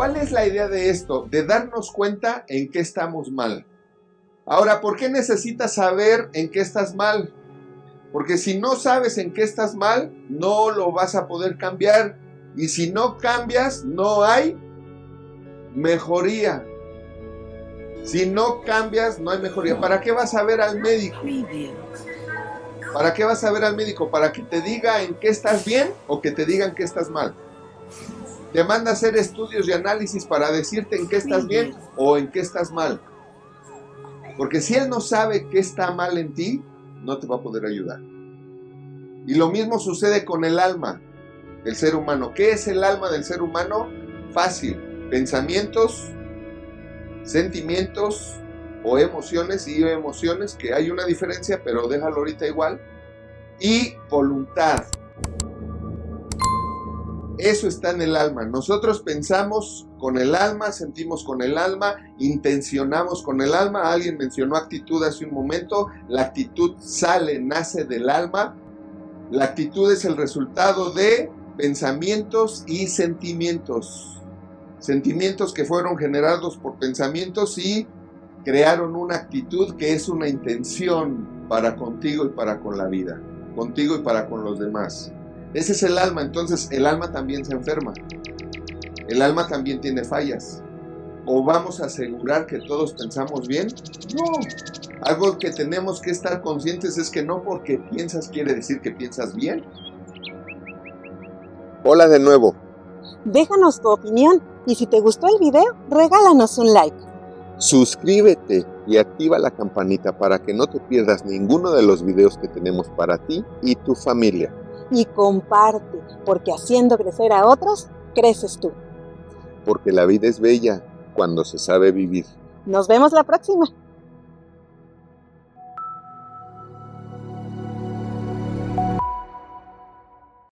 ¿Cuál es la idea de esto? De darnos cuenta en qué estamos mal. Ahora, ¿por qué necesitas saber en qué estás mal? Porque si no sabes en qué estás mal, no lo vas a poder cambiar. Y si no cambias, no hay mejoría. Si no cambias, no hay mejoría. ¿Para qué vas a ver al médico? ¿Para qué vas a ver al médico? ¿Para que te diga en qué estás bien o que te digan que estás mal? Te manda a hacer estudios y análisis para decirte en qué estás bien o en qué estás mal. Porque si él no sabe qué está mal en ti, no te va a poder ayudar. Y lo mismo sucede con el alma del ser humano. ¿Qué es el alma del ser humano? Fácil. Pensamientos, sentimientos o emociones y emociones, que hay una diferencia, pero déjalo ahorita igual. Y voluntad. Eso está en el alma. Nosotros pensamos con el alma, sentimos con el alma, intencionamos con el alma. Alguien mencionó actitud hace un momento. La actitud sale, nace del alma. La actitud es el resultado de pensamientos y sentimientos. Sentimientos que fueron generados por pensamientos y crearon una actitud que es una intención para contigo y para con la vida, contigo y para con los demás. Ese es el alma, entonces el alma también se enferma. El alma también tiene fallas. ¿O vamos a asegurar que todos pensamos bien? No. Algo que tenemos que estar conscientes es que no porque piensas quiere decir que piensas bien. Hola de nuevo. Déjanos tu opinión y si te gustó el video, regálanos un like. Suscríbete y activa la campanita para que no te pierdas ninguno de los videos que tenemos para ti y tu familia y comparte, porque haciendo crecer a otros, creces tú. Porque la vida es bella cuando se sabe vivir. Nos vemos la próxima.